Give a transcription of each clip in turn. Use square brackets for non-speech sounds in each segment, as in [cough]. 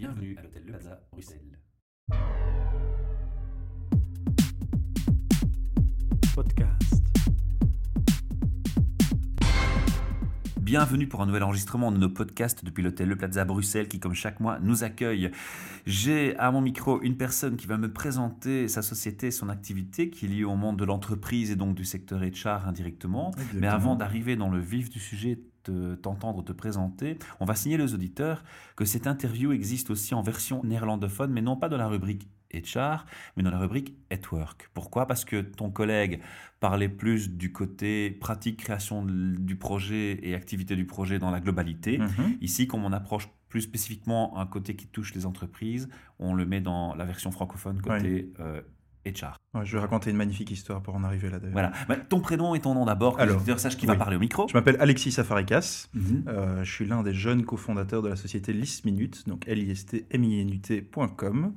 Bienvenue à l'hôtel Le Plaza, Bruxelles. Podcast. Bienvenue pour un nouvel enregistrement de nos podcasts depuis l'hôtel Le Plaza Bruxelles qui, comme chaque mois, nous accueille. J'ai à mon micro une personne qui va me présenter sa société, son activité qui est liée au monde de l'entreprise et donc du secteur HR indirectement. Mais avant d'arriver dans le vif du sujet, t'entendre te présenter, on va signaler aux auditeurs que cette interview existe aussi en version néerlandophone, mais non pas dans la rubrique HR, mais dans la rubrique At Work. Pourquoi? Parce que ton collègue parlait plus du côté pratique, création du projet et activité du projet dans la globalité. Mhm. Ici, comme on approche plus spécifiquement un côté qui touche les entreprises, on le met dans la version francophone côté euh, HR. Ouais, je vais raconter une magnifique histoire pour en arriver là d'ailleurs. Voilà. Bah, ton prénom et ton nom d'abord, que Alors, sachent qui va parler au micro. Je m'appelle Alexis Safarikas. Mhm. Euh, je suis l'un des jeunes cofondateurs de la société List Minute, donc listminute.com.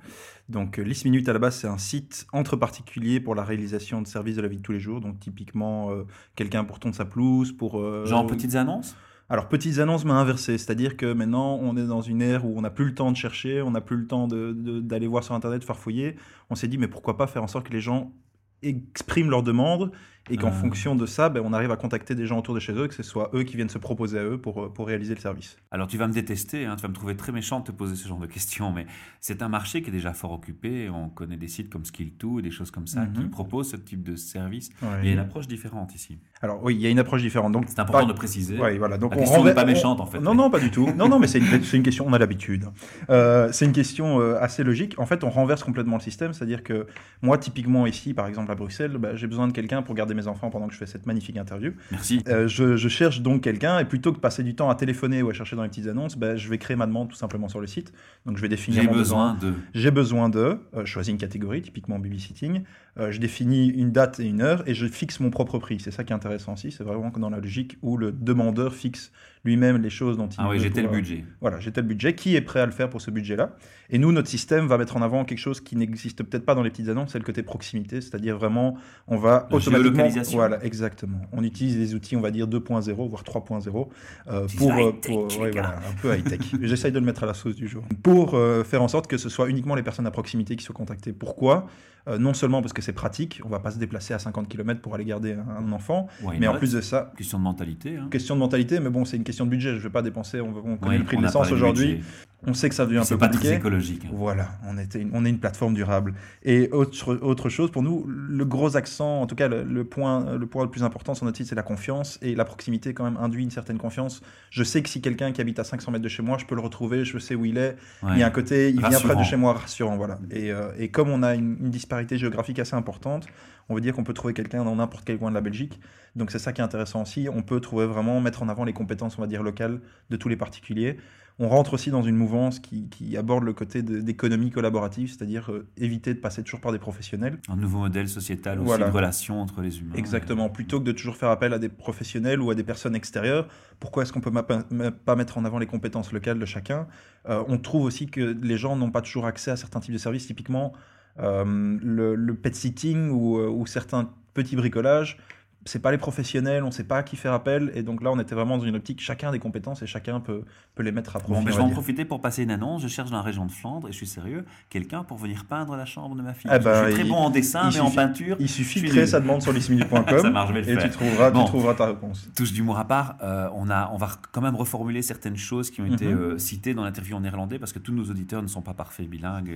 Donc euh, List Minute à la base c'est un site entre particuliers pour la réalisation de services de la vie de tous les jours. Donc typiquement euh, quelqu'un pour tondre sa pelouse, pour euh, Genre petites annonces? Alors, petites annonces, mais inversées. C'est-à-dire que maintenant, on est dans une ère où on n'a plus le temps de chercher, on n'a plus le temps d'aller voir sur Internet, farfouiller. On s'est dit, mais pourquoi pas faire en sorte que les gens expriment leurs demandes et qu'en Ah. fonction de ça, ben, on arrive à contacter des gens autour de chez eux, que ce soit eux qui viennent se proposer à eux pour, pour réaliser le service. Alors tu vas me détester, hein, tu vas me trouver très méchant de te poser ce genre de questions, mais c'est un marché qui est déjà fort occupé. On connaît des sites comme Skill2 et des choses comme ça Mhm. qui proposent ce type de service. Ouais. Il y a une approche différente ici. Alors oui, il y a une approche différente. Donc, C'est important par- de préciser. Ouais, voilà. Donc La on question renver- n'est pas on- méchante, en fait, Non, mais- non, pas du tout. Non, non, mais c'est une, une question, on a l'habitude. Euh, c'est une question euh, assez logique. En fait, on renverse complètement le système. C'est-à-dire que moi, typiquement ici, par exemple à Bruxelles, bah, j'ai besoin de quelqu'un pour garder mes enfants pendant que je fais cette magnifique interview. Merci. Euh, je, je cherche donc quelqu'un et plutôt que de passer du temps à téléphoner ou à chercher dans les petites annonces, bah, je vais créer ma demande tout simplement sur le site. Donc je vais définir J'ai besoin de... j'ai besoin de, euh, je choisis une catégorie, typiquement babysitting, euh, je définis une date et une heure et je fixe mon propre prix. C'est ça qui est intéressant aussi, c'est vraiment dans la logique où le demandeur fixe lui-même les choses dont il Ah oui, j'ai tel pouvoir- budget. Voilà, j'ai tel budget, qui est prêt à le faire pour ce budget-là? Et nous, notre système va mettre en avant quelque chose qui n'existe peut-être pas dans les petites annonces, c'est le côté proximité, c'est-à-dire vraiment, on va La automatiquement... Voilà, exactement. On utilise des outils, on va dire 2.0, voire 3.0, euh, pour... euh, high-tech, pour- ouais, voilà, un peu high-tech. [laughs] J'essaye de le mettre à la sauce du jour. Pour euh, faire en sorte que ce soit uniquement les personnes à proximité qui soient contactées. Pourquoi? Euh, Non seulement parce que c'est pratique, on va pas se déplacer à 50 km pour aller garder un, enfant, mais en plus de ça, Question de mentalité. Hein. question de mentalité, mais bon, c'est une question de budget. Je vais pas dépenser, on, on connaît Oui, le prix de l'essence aujourd'hui. On sait que ça devient un peu pas très compliqué. écologique. hein. Voilà, on, était une- on est une plateforme durable. Et autre, autre chose, pour nous, le gros accent, en tout cas le, le point, le point le plus important sur notre site, c'est la confiance. Et la proximité, quand même, induit une certaine confiance. Je sais que si quelqu'un qui habite à 500 mètres de chez moi, je peux le retrouver, je sais où il est. Ouais. Il y a un côté, il vient près de chez moi, rassurant. Voilà. Et, euh, et comme on a une, une disparité géographique assez importante, on veut dire qu'on peut trouver quelqu'un dans n'importe quel coin de la Belgique. Donc c'est ça qui est intéressant aussi. On peut trouver vraiment, mettre en avant les compétences, on va dire, locales de tous les particuliers. On rentre aussi dans une mouvance qui, qui aborde le côté d'économie collaborative, c'est-à-dire euh, éviter de passer toujours par des professionnels. Un nouveau modèle sociétal aussi Voilà. de relation entre les humains. Exactement. Plutôt que de toujours faire appel à des professionnels ou à des personnes extérieures, pourquoi est-ce qu'on peut ma- pas mettre en avant les compétences locales de chacun? Euh, On trouve aussi que les gens n'ont pas toujours accès à certains types de services, typiquement le, le pet sitting ou, euh, ou certains petits bricolages. C'est pas les professionnels, on sait pas à qui faire appel, et donc là on était vraiment dans une optique, chacun a des compétences et chacun peut, peut les mettre à profit. Bon, je va vais en profiter pour passer une annonce. Je cherche dans la région de Flandre, et je suis sérieux, quelqu'un pour venir peindre la chambre de ma fille. Eh ben, je suis très il- bon en dessin, mais en peinture, Il suffit de créer sa demande sur [laughs] le et tu trouveras, Bon. tu trouveras ta réponse. touche d'humour à part, euh, on, a, on va quand même reformuler certaines choses qui ont été Mhm. euh, citées dans l'interview en néerlandais, parce que tous nos auditeurs ne sont pas parfaits bilingues,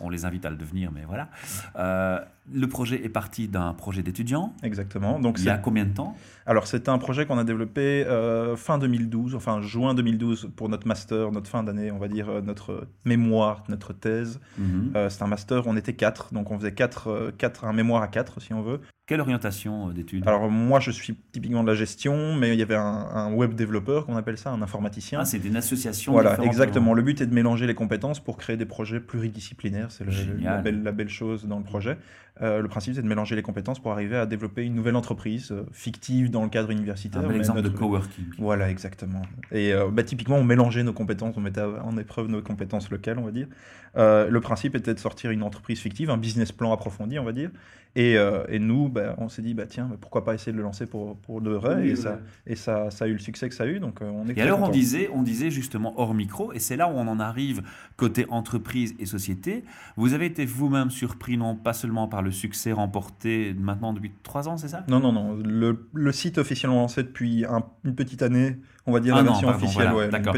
on les invite à le devenir, mais voilà. Euh, le projet est parti d'un projet d'étudiant. Exactement. Donc Il y a c'est- combien de temps? Alors, c'était un projet qu'on a développé euh, fin 2012, enfin juin 2012 pour notre master, notre fin d'année, on va dire, euh, notre mémoire, notre thèse. Mhm. Euh, c'est un master, on était quatre, donc on faisait quatre, euh, quatre, un mémoire à quatre, si on veut. Quelle orientation euh, d'études? Alors, moi, je suis typiquement de la gestion, mais il y avait un, un web développeur, qu'on appelle ça, un informaticien. Ah, c'est une association Voilà, exactement. Le but est de mélanger les compétences pour créer des projets pluridisciplinaires. C'est la, belle, la belle chose dans le projet. Euh, le principe, c'est de mélanger les compétences pour arriver à développer une nouvelle entreprise euh, fictive dans le cadre universitaire. Un bel exemple de notre- coworking. Voilà, exactement. Et euh, bah, typiquement, on mélangeait nos compétences, on mettait en épreuve nos compétences locales, on va dire. Le principe était de sortir une entreprise fictive, un business plan approfondi, on va dire. Et, euh, et nous, bah, on s'est dit, bah, tiens, pourquoi pas essayer de le lancer pour, pour de vrai Et, ça, et ça, ça a eu le succès que ça a eu. Donc, on est et alors, on disait, on disait justement hors micro, et c'est là où on en arrive côté entreprise et société. Vous avez été vous-même surpris, non pas seulement par le succès remporté maintenant depuis trois ans, c'est ça? Non, non, non. Le, le, site officiellement lancé depuis une petite année, on va dire ah la version officielle, ouais, d'accord.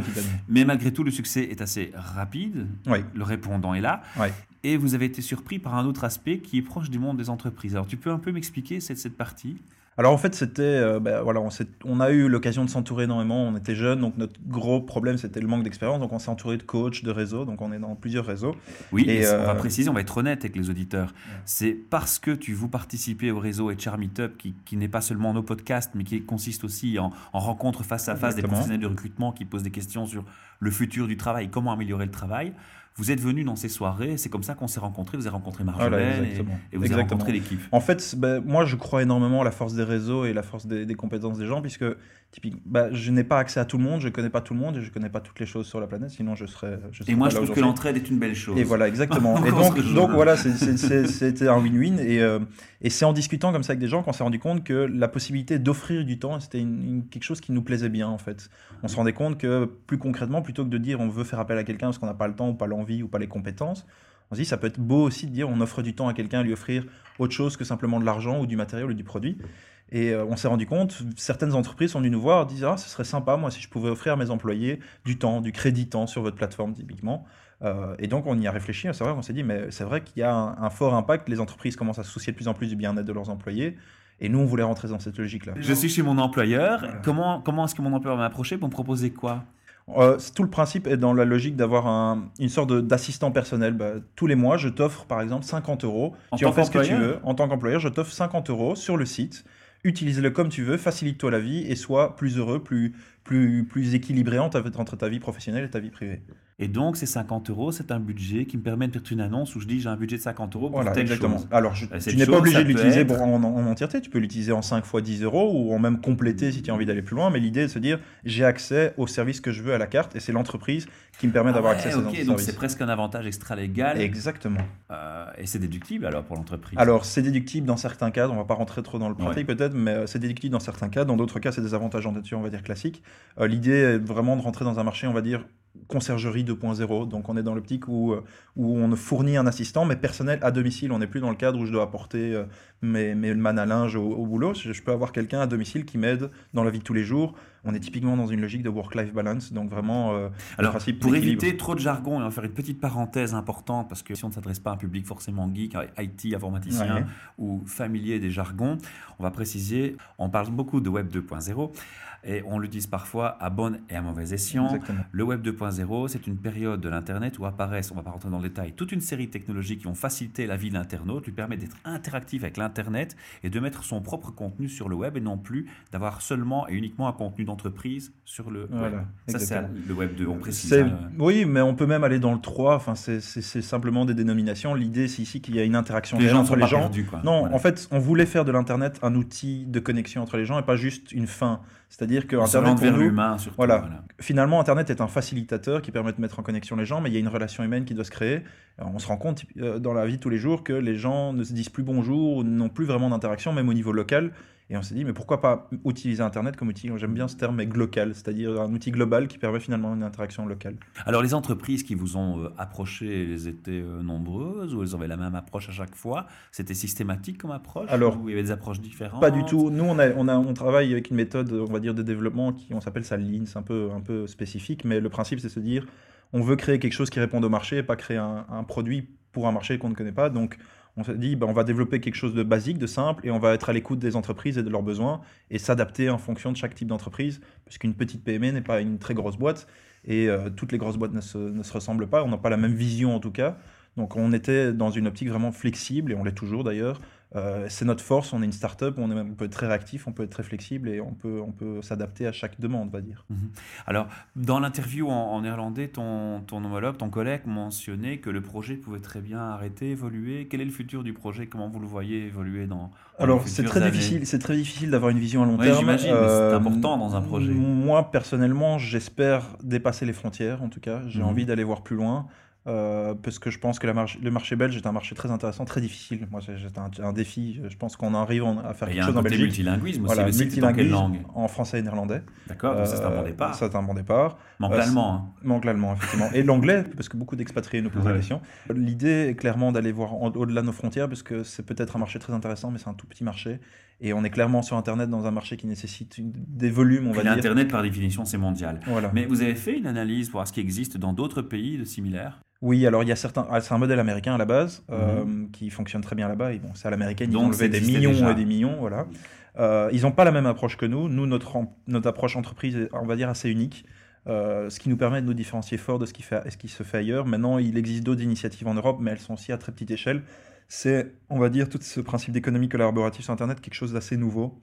Mais malgré tout, le succès est assez rapide. Oui. Le répondant est là. Oui. Et vous avez été surpris par un autre aspect qui est proche du monde des entreprises. Alors, tu peux un peu m'expliquer cette, cette partie? Alors en fait, c'était, euh, ben, voilà, on, on, a eu l'occasion de s'entourer énormément. On était jeunes, donc notre gros problème c'était le manque d'expérience. Donc on s'est entouré de coachs, de réseaux. Donc on est dans plusieurs réseaux. Oui, et, on va euh, préciser, on va être honnête avec les auditeurs. C'est parce que tu vous participez au réseau HR Meetup, qui, qui n'est pas seulement nos podcasts, mais qui consiste aussi en, en rencontres face à face des professionnels de recrutement qui posent des questions sur le futur du travail, comment améliorer le travail. Vous êtes venu dans ces soirées, c'est comme ça qu'on s'est rencontrés. Vous avez rencontré Marjolaine et, vous avez rencontré l'équipe. En fait, ben, moi, je crois énormément à la force des réseaux et la force des, compétences des gens, puisque typique, ben, je n'ai pas accès à tout le monde, je ne connais pas tout le monde et je ne connais pas toutes les choses sur la planète, sinon je serais. et moi, je trouve que l'entraide est une belle chose. Et voilà, exactement. [laughs] et donc, donc voilà, c'était un win-win. Et, euh, et c'est en discutant comme ça avec des gens qu'on s'est rendu compte que la possibilité d'offrir du temps, c'était quelque chose qui nous plaisait bien, en fait. On se rendait compte que, plus concrètement, plutôt que de dire on veut faire appel à quelqu'un parce qu'on n'a pas le temps ou pas l'envie, ou pas les compétences. On se dit, ça peut être beau aussi de dire, on offre du temps à quelqu'un, lui offrir autre chose que simplement de l'argent ou du matériel ou du produit. Et euh, on s'est rendu compte, certaines entreprises sont venues nous voir, disent, ah, ce serait sympa, moi, si je pouvais offrir à mes employés du temps, du crédit temps sur votre plateforme, typiquement. Euh, et donc, on y a réfléchi. C'est vrai qu'on s'est dit, mais c'est vrai qu'il y a un, fort impact. Les entreprises commencent à se soucier de plus en plus du bien-être de leurs employés. Et nous, on voulait rentrer dans cette logique-là. Je suis chez mon employeur. Comment, comment est-ce que mon employeur m'a approché pour me proposer quoi? Euh, tout le principe est dans la logique d'avoir une sorte d'assistant personnel. Bah, tous les mois, je t'offre par exemple 50 euros. tu en fais ce que tu veux. En tant qu'employeur, je t'offre 50 euros sur le site. Utilise-le comme tu veux, facilite-toi la vie et sois plus heureux, plus, plus, plus équilibré entre ta vie professionnelle et ta vie privée. Et donc, ces 50 euros, c'est un budget qui me permet de faire une annonce où je dis j'ai un budget de 50 euros pour voilà, telle exactement. Chose. Alors, je, tu n'es pas obligé de l'utiliser en, entièreté. Tu peux l'utiliser en 5 fois 10 euros ou en même compléter si tu as envie d'aller plus loin. Mais l'idée est de se dire j'ai accès au service que je veux à la carte et c'est l'entreprise qui me permet d'avoir accès à ces okay, Donc, c'est presque un avantage extra-légal. Exactement. Euh, et c'est déductible alors pour l'entreprise Alors, c'est déductible dans certains cas. On ne va pas rentrer trop dans le pratique peut-être, mais euh, c'est déductible dans certains cas. Dans d'autres cas, c'est des avantages en nature, on va dire classiques. Euh, l'idée est vraiment de rentrer dans un marché, on va dire conciergerie 2.0. Donc on est dans l'optique où, euh, où on fournit un assistant, mais personnel à domicile. On n'est plus dans le cadre où je dois apporter euh, mes, mes man à linge au, boulot. Je, peux avoir quelqu'un à domicile qui m'aide dans la vie de tous les jours. On est typiquement dans une logique de work-life balance. Donc vraiment, euh, Alors, pour éviter trop de jargon, et on va faire une petite parenthèse importante, parce que si on ne s'adresse pas à un public forcément geek, IT, informaticien ou familier des jargons, on va préciser, on parle beaucoup de Web 2.0 et on l'utilise parfois à bon et à mauvais escient. Le Web 2.0, c'est une période de l'Internet où apparaissent, on va pas rentrer dans le détail, toute une série de technologies qui ont facilité la vie de l'internaute, lui permet d'être interactif avec l'Internet et de mettre son propre contenu sur le web et non plus d'avoir seulement et uniquement un contenu d'entreprise sur le web. Ça, c'est le Web 2, on précise. Hein. Oui, mais on peut même aller dans le 3, enfin, c'est simplement des dénominations. L'idée, c'est ici qu'il y a une interaction les gens entre les gens. Perdus. Non, en fait, on voulait faire de l'Internet un outil de connexion entre les gens et pas juste une fin. C'est-à-dire que Internet vers l'humain, voilà, Finalement, Internet est un facilitateur qui permet de mettre en connexion les gens, mais il y a une relation humaine qui doit se créer. on se rend compte euh, dans la vie de tous les jours que les gens ne se disent plus bonjour, n'ont plus vraiment d'interaction, même au niveau local. Et on s'est dit, mais pourquoi pas utiliser Internet comme outil? J'aime bien ce terme, mais local, c'est-à-dire un outil global qui permet finalement une interaction locale. Alors, les entreprises qui vous ont euh, approché, elles étaient euh, nombreuses ou elles avaient la même approche à chaque fois? C'était systématique comme approche? Alors, ou il y avait des approches différentes? Pas du tout. Nous, on, a, on, a, on travaille avec une méthode, on va dire, de développement qui, on s'appelle ça Lean, c'est un peu, un peu spécifique, mais le principe, c'est de se dire, on veut créer quelque chose qui réponde au marché et pas créer un, un produit pour un marché qu'on ne connaît pas. Donc, on s'est dit, ben, on va développer quelque chose de basique, de simple, et on va être à l'écoute des entreprises et de leurs besoins, et s'adapter en fonction de chaque type d'entreprise, puisqu'une petite PME n'est pas une très grosse boîte, et euh, toutes les grosses boîtes ne se, ne se ressemblent pas, on n'a pas la même vision en tout cas. Donc on était dans une optique vraiment flexible, et on l'est toujours d'ailleurs, euh, c'est notre force, on est une start-up, on, on, peut être très réactif, on peut être très flexible et on peut, on peut s'adapter à chaque demande, on va dire. Mhm. Alors, dans l'interview en, néerlandais, ton, ton, homologue, ton collègue mentionnait que le projet pouvait très bien arrêter, évoluer. Quel est le futur du projet? Comment vous le voyez évoluer dans, Alors, c'est très, difficile, c'est très difficile d'avoir une vision à long terme. J'imagine, euh, c'est important dans un projet. Moi, personnellement, j'espère dépasser les frontières, en tout cas. J'ai mhm. envie d'aller voir plus loin. Euh, parce que je pense que la le marché belge est un marché très intéressant, très difficile. Moi, c'est un, un défi. Je pense qu'on arrive à faire Il y quelque a un chose en Belgique. multilinguisme aussi. Voilà, le site est dans quelle langue multilinguisme en français et néerlandais. D'accord, ça c'est un bon Euh, départ. Ça, c'est un bon départ. Manque euh, l'allemand. hein. Manque l'allemand, effectivement. Et l'anglais, parce que beaucoup d'expatriés nous posent la question. L'idée est clairement d'aller voir au-delà de nos frontières, parce que c'est peut-être un marché très intéressant, mais c'est un tout petit marché. Et on est clairement sur Internet dans un marché qui nécessite une- des volumes, on va dire. L'Internet, par définition, c'est mondial. Voilà. Mais vous avez fait une analyse pour voir ce qui existe dans d'autres pays de similaires? Oui, alors il y a certains. ah, c'est un modèle américain à la base euh, qui fonctionne très bien là-bas. Bon, c'est à l'américaine, ils Mhm. Ont levé des millions déjà. et des millions, voilà. Euh, ils n'ont pas la même approche que nous. Nous, notre, notre approche entreprise est, on va dire, assez unique. euh, ce qui nous permet de nous différencier fort de ce qui, fait, ce qui se fait ailleurs. Maintenant, il existe d'autres initiatives en Europe, mais elles sont aussi à très petite échelle. C'est, on va dire, tout ce principe d'économie collaborative sur Internet, quelque chose d'assez nouveau.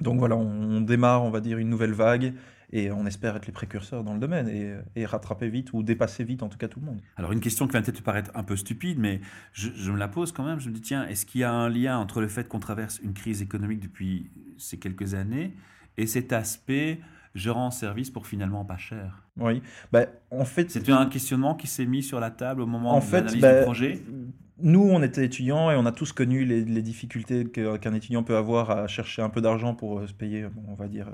Donc voilà, on, on démarre, on va dire, une nouvelle vague et on espère être les précurseurs dans le domaine et, et rattraper vite ou dépasser vite, en tout cas, tout le monde. Alors une question qui va peut-être paraître un peu stupide, mais je, je me la pose quand même. Je me dis, tiens, est-ce qu'il y a un lien entre le fait qu'on traverse une crise économique depuis ces quelques années et cet aspect je rends service pour finalement pas cher? Oui, bah, en fait, C'est un questionnement qui s'est mis sur la table au moment En de l'analyse bah, du projet? Nous, on était étudiants et on a tous connu les, les difficultés qu'un étudiant peut avoir à chercher un peu d'argent pour euh, se payer, on va dire,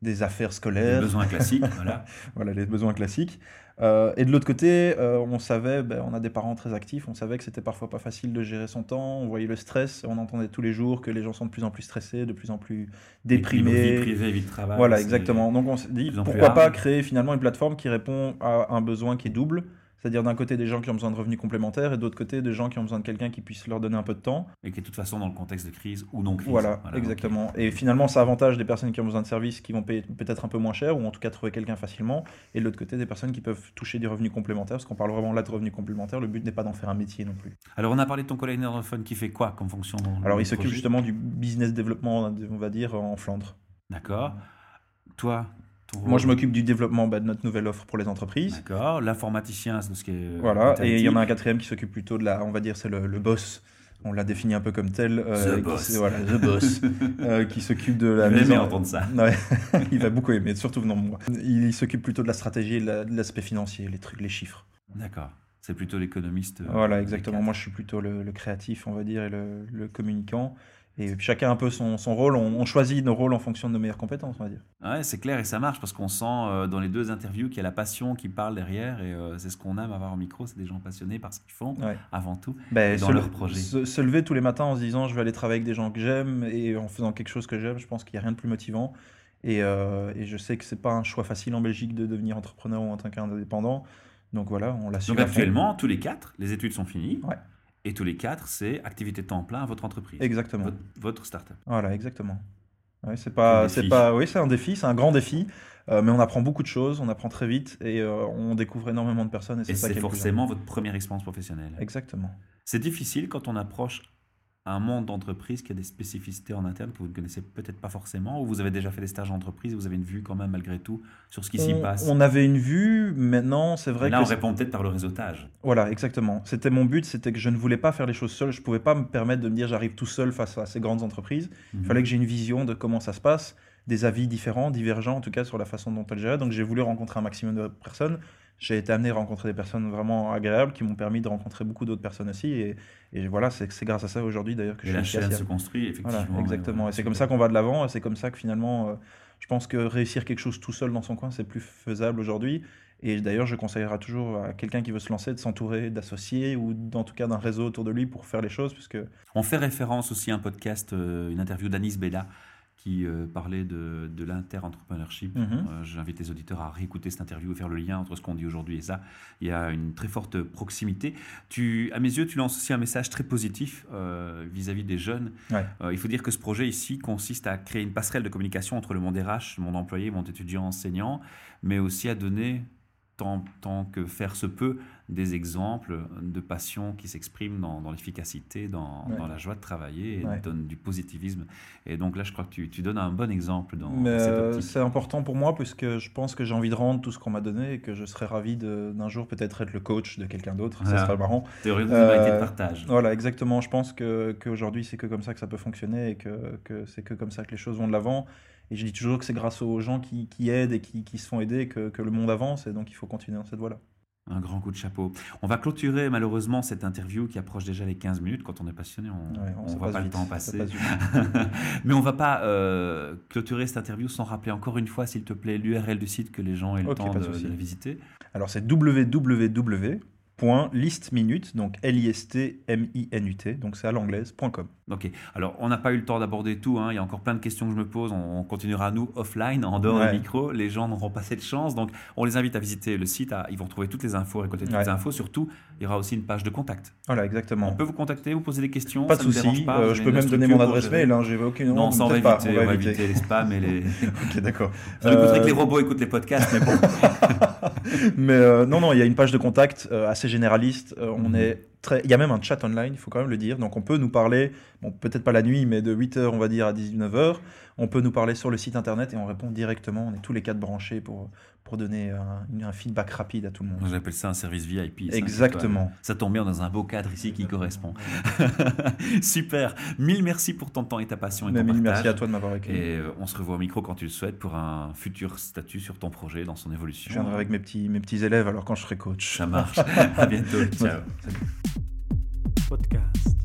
des affaires Les scolaires, besoins classiques, [laughs] voilà. voilà, les besoins classiques. Euh, et de l'autre côté, euh, on savait, ben, on a des parents très actifs, on savait que c'était parfois pas facile de gérer son temps, on voyait le stress, on entendait tous les jours que les gens sont de plus en plus stressés, de plus en plus Vie déprimés. privée, vie de travail. Voilà, exactement. Donc on s'est dit, pourquoi pas créer finalement une plateforme qui répond à un besoin qui est double, c'est-à-dire d'un côté des gens qui ont besoin de revenus complémentaires et d'autre côté des gens qui ont besoin de quelqu'un qui puisse leur donner un peu de temps. Et qui est de toute façon dans le contexte de crise ou non crise. Voilà, exactement. Et finalement, ça avantage des personnes qui ont besoin de services qui vont payer peut-être un peu moins cher ou en tout cas trouver quelqu'un facilement. Et de l'autre côté, des personnes qui peuvent toucher des revenus complémentaires, parce qu'on parle vraiment là de revenus complémentaires. Le but n'est pas d'en faire un métier non plus. Alors on a parlé de ton collègue néerlandophone qui fait quoi comme fonction Alors, il s'occupe justement du business développement, on va dire, en Flandre. D'accord. Toi Moi, je m'occupe du développement bah, de notre nouvelle offre pour les entreprises. D'accord. L'informaticien, c'est ce qui est. Voilà, et il y en a un quatrième qui s'occupe plutôt de la, on va dire, c'est le, le boss. On l'a défini un peu comme tel. euh, The qui- boss. Voilà, the boss. [laughs] euh, qui s'occupe de la aimer en- entendre ça. [laughs] Ouais, il va beaucoup aimer, surtout venant de moi. Il, il s'occupe plutôt de la stratégie et de la- de l'aspect financier, les trucs, les chiffres. D'accord. C'est plutôt l'économiste. euh, Voilà, exactement. Moi, je suis plutôt le, le créatif, on va dire, et le, le communicant. Et chacun a un peu son, son rôle. On, on choisit nos rôles en fonction de nos meilleures compétences, on va dire. Ouais, c'est clair et ça marche parce qu'on sent euh, dans les deux interviews qu'il y a la passion qui parle derrière et euh, c'est ce qu'on aime avoir au micro. C'est des gens passionnés par ce qu'ils font Ouais. avant tout. Ben, Et dans se, leur projet. Se, se lever tous les matins en se disant je vais aller travailler avec des gens que j'aime et en faisant quelque chose que j'aime, je pense qu'il n'y a rien de plus motivant. Et, euh, et je sais que c'est pas un choix facile en Belgique de devenir entrepreneur ou en tant qu'indépendant. Donc voilà, on l'assume. Donc actuellement, tous les quatre, les études sont finies. Ouais. Et tous les quatre, c'est activité temps plein à votre entreprise. Exactement. Votre, votre start-up. Voilà, exactement. Ouais, c'est pas, c'est pas, oui, c'est un défi, c'est un grand défi, euh, mais on apprend beaucoup de choses, on apprend très vite et euh, on découvre énormément de personnes et c'est forcément votre première expérience professionnelle. Exactement. C'est difficile quand on approche un monde d'entreprise qui a des spécificités en interne que vous ne connaissez peut-être pas forcément, ou vous avez déjà fait des stages d'entreprise, vous avez une vue quand même malgré tout sur ce qui s'y passe. on avait une vue, maintenant c'est vrai Et là, que on répond peut-être par le réseautage. Voilà, exactement. C'était mon but, c'était que je ne voulais pas faire les choses seul. Je pouvais pas me permettre de me dire j'arrive tout seul face à ces grandes entreprises. Il Mhm. fallait que j'ai une vision de comment ça se passe, des avis différents, divergents en tout cas sur la façon dont elles géraient. Donc j'ai voulu rencontrer un maximum de personnes. J'ai été amené à rencontrer des personnes vraiment agréables qui m'ont permis de rencontrer beaucoup d'autres personnes aussi. Et, et voilà, c'est grâce à ça aujourd'hui d'ailleurs que Et je la suis chaîne se construit, effectivement. Voilà, exactement. ouais, Et c'est comme ça qu'on va de l'avant. Et c'est comme ça que finalement, euh, je pense que réussir quelque chose tout seul dans son coin, c'est plus faisable aujourd'hui. Et d'ailleurs, je conseillerais toujours à quelqu'un qui veut se lancer de s'entourer d'associés ou en tout cas d'un réseau autour de lui pour faire les choses, puisque On fait référence aussi à un podcast, euh, une interview d'Anis Bella qui euh, parlait de, de l'inter-entrepreneurship. Mhm. Euh, J'invite les auditeurs à réécouter cette interview et faire le lien entre ce qu'on dit aujourd'hui et ça. Il y a une très forte proximité. Tu, à mes yeux, tu lances aussi un message très positif euh, vis-à-vis des jeunes. Ouais. Il faut dire que ce projet ici consiste à créer une passerelle de communication entre le monde RH, le monde employé, le monde étudiant, enseignant, mais aussi à donner tant, tant que faire se peut, des exemples de passion qui s'expriment dans, dans l'efficacité, dans, Ouais. dans la joie de travailler et Ouais. donne du positivisme. Et donc là, je crois que tu, tu donnes un bon exemple dans Mais, cette euh, optique. c'est important pour moi puisque je pense que j'ai envie de rendre tout ce qu'on m'a donné et que je serais ravi d'un jour peut-être être le coach de quelqu'un d'autre. Ça serait marrant. Théorie de solidarité de euh, partage. Voilà, exactement. Je pense que qu'aujourd'hui, c'est que comme ça que ça peut fonctionner et que, que c'est que comme ça que les choses vont de l'avant. Et je dis toujours que c'est grâce aux gens qui, qui aident et qui, qui se font aider que, que le monde avance. Et donc, il faut continuer dans cette voie-là. Un grand coup de chapeau. On va clôturer malheureusement cette interview qui approche déjà les 15 minutes. Quand on est passionné, on Ouais, ne voit pas le temps passer. [laughs] Mais on va pas euh, clôturer cette interview sans rappeler encore une fois, s'il te plaît, l'URL du site que les gens aient le temps de, de la visiter. Alors c'est www.listminute, donc L-I-S-T-M-I-N-U-T, donc c'est à l'anglaise.com. Ok. Alors, on n'a pas eu le temps d'aborder tout. hein. Il y a encore plein de questions que je me pose. On, on continuera, nous, offline, en dehors Ouais. du micro. Les gens n'auront pas cette chance. Donc, on les invite à visiter le site. à- ils vont trouver toutes les infos, récolter toutes Ouais. les infos. Surtout, il y aura aussi une page de contact. Voilà, On exactement. peut vous contacter, vous poser des questions. Pas de souci, euh, je peux même donner mon adresse mail, hein, j'ai aucune Non, on va peut-être pas, éviter, on va éviter les spams et les. [laughs] Ok, d'accord. Coûterait Euh, que les robots écoutent les podcasts, mais bon. [laughs] Mais euh, non, non, il y a une page de contact euh, assez généraliste. Euh, on Mhm. est très... Il y a même un chat online, il faut quand même le dire. Donc on peut nous parler, bon, peut-être pas la nuit, mais de 8h, on va dire, à 19h. On peut nous parler sur le site internet et on répond directement. On est tous les quatre branchés pour, pour donner un, un feedback rapide à tout le monde. J'appelle ça un service VIP. Exactement. Ça tombe bien dans un beau cadre ici qui correspond. [laughs] Super. Mille merci pour ton temps et ta passion et ton mille partage. merci à toi de m'avoir accueilli. Et euh, on se revoit au micro quand tu le souhaites pour un futur statut sur ton projet dans son évolution. Je viendrai avec mes petits, mes petits élèves alors quand je serai coach. Ça marche. [laughs] à bientôt. Ciao. Salut. Podcast.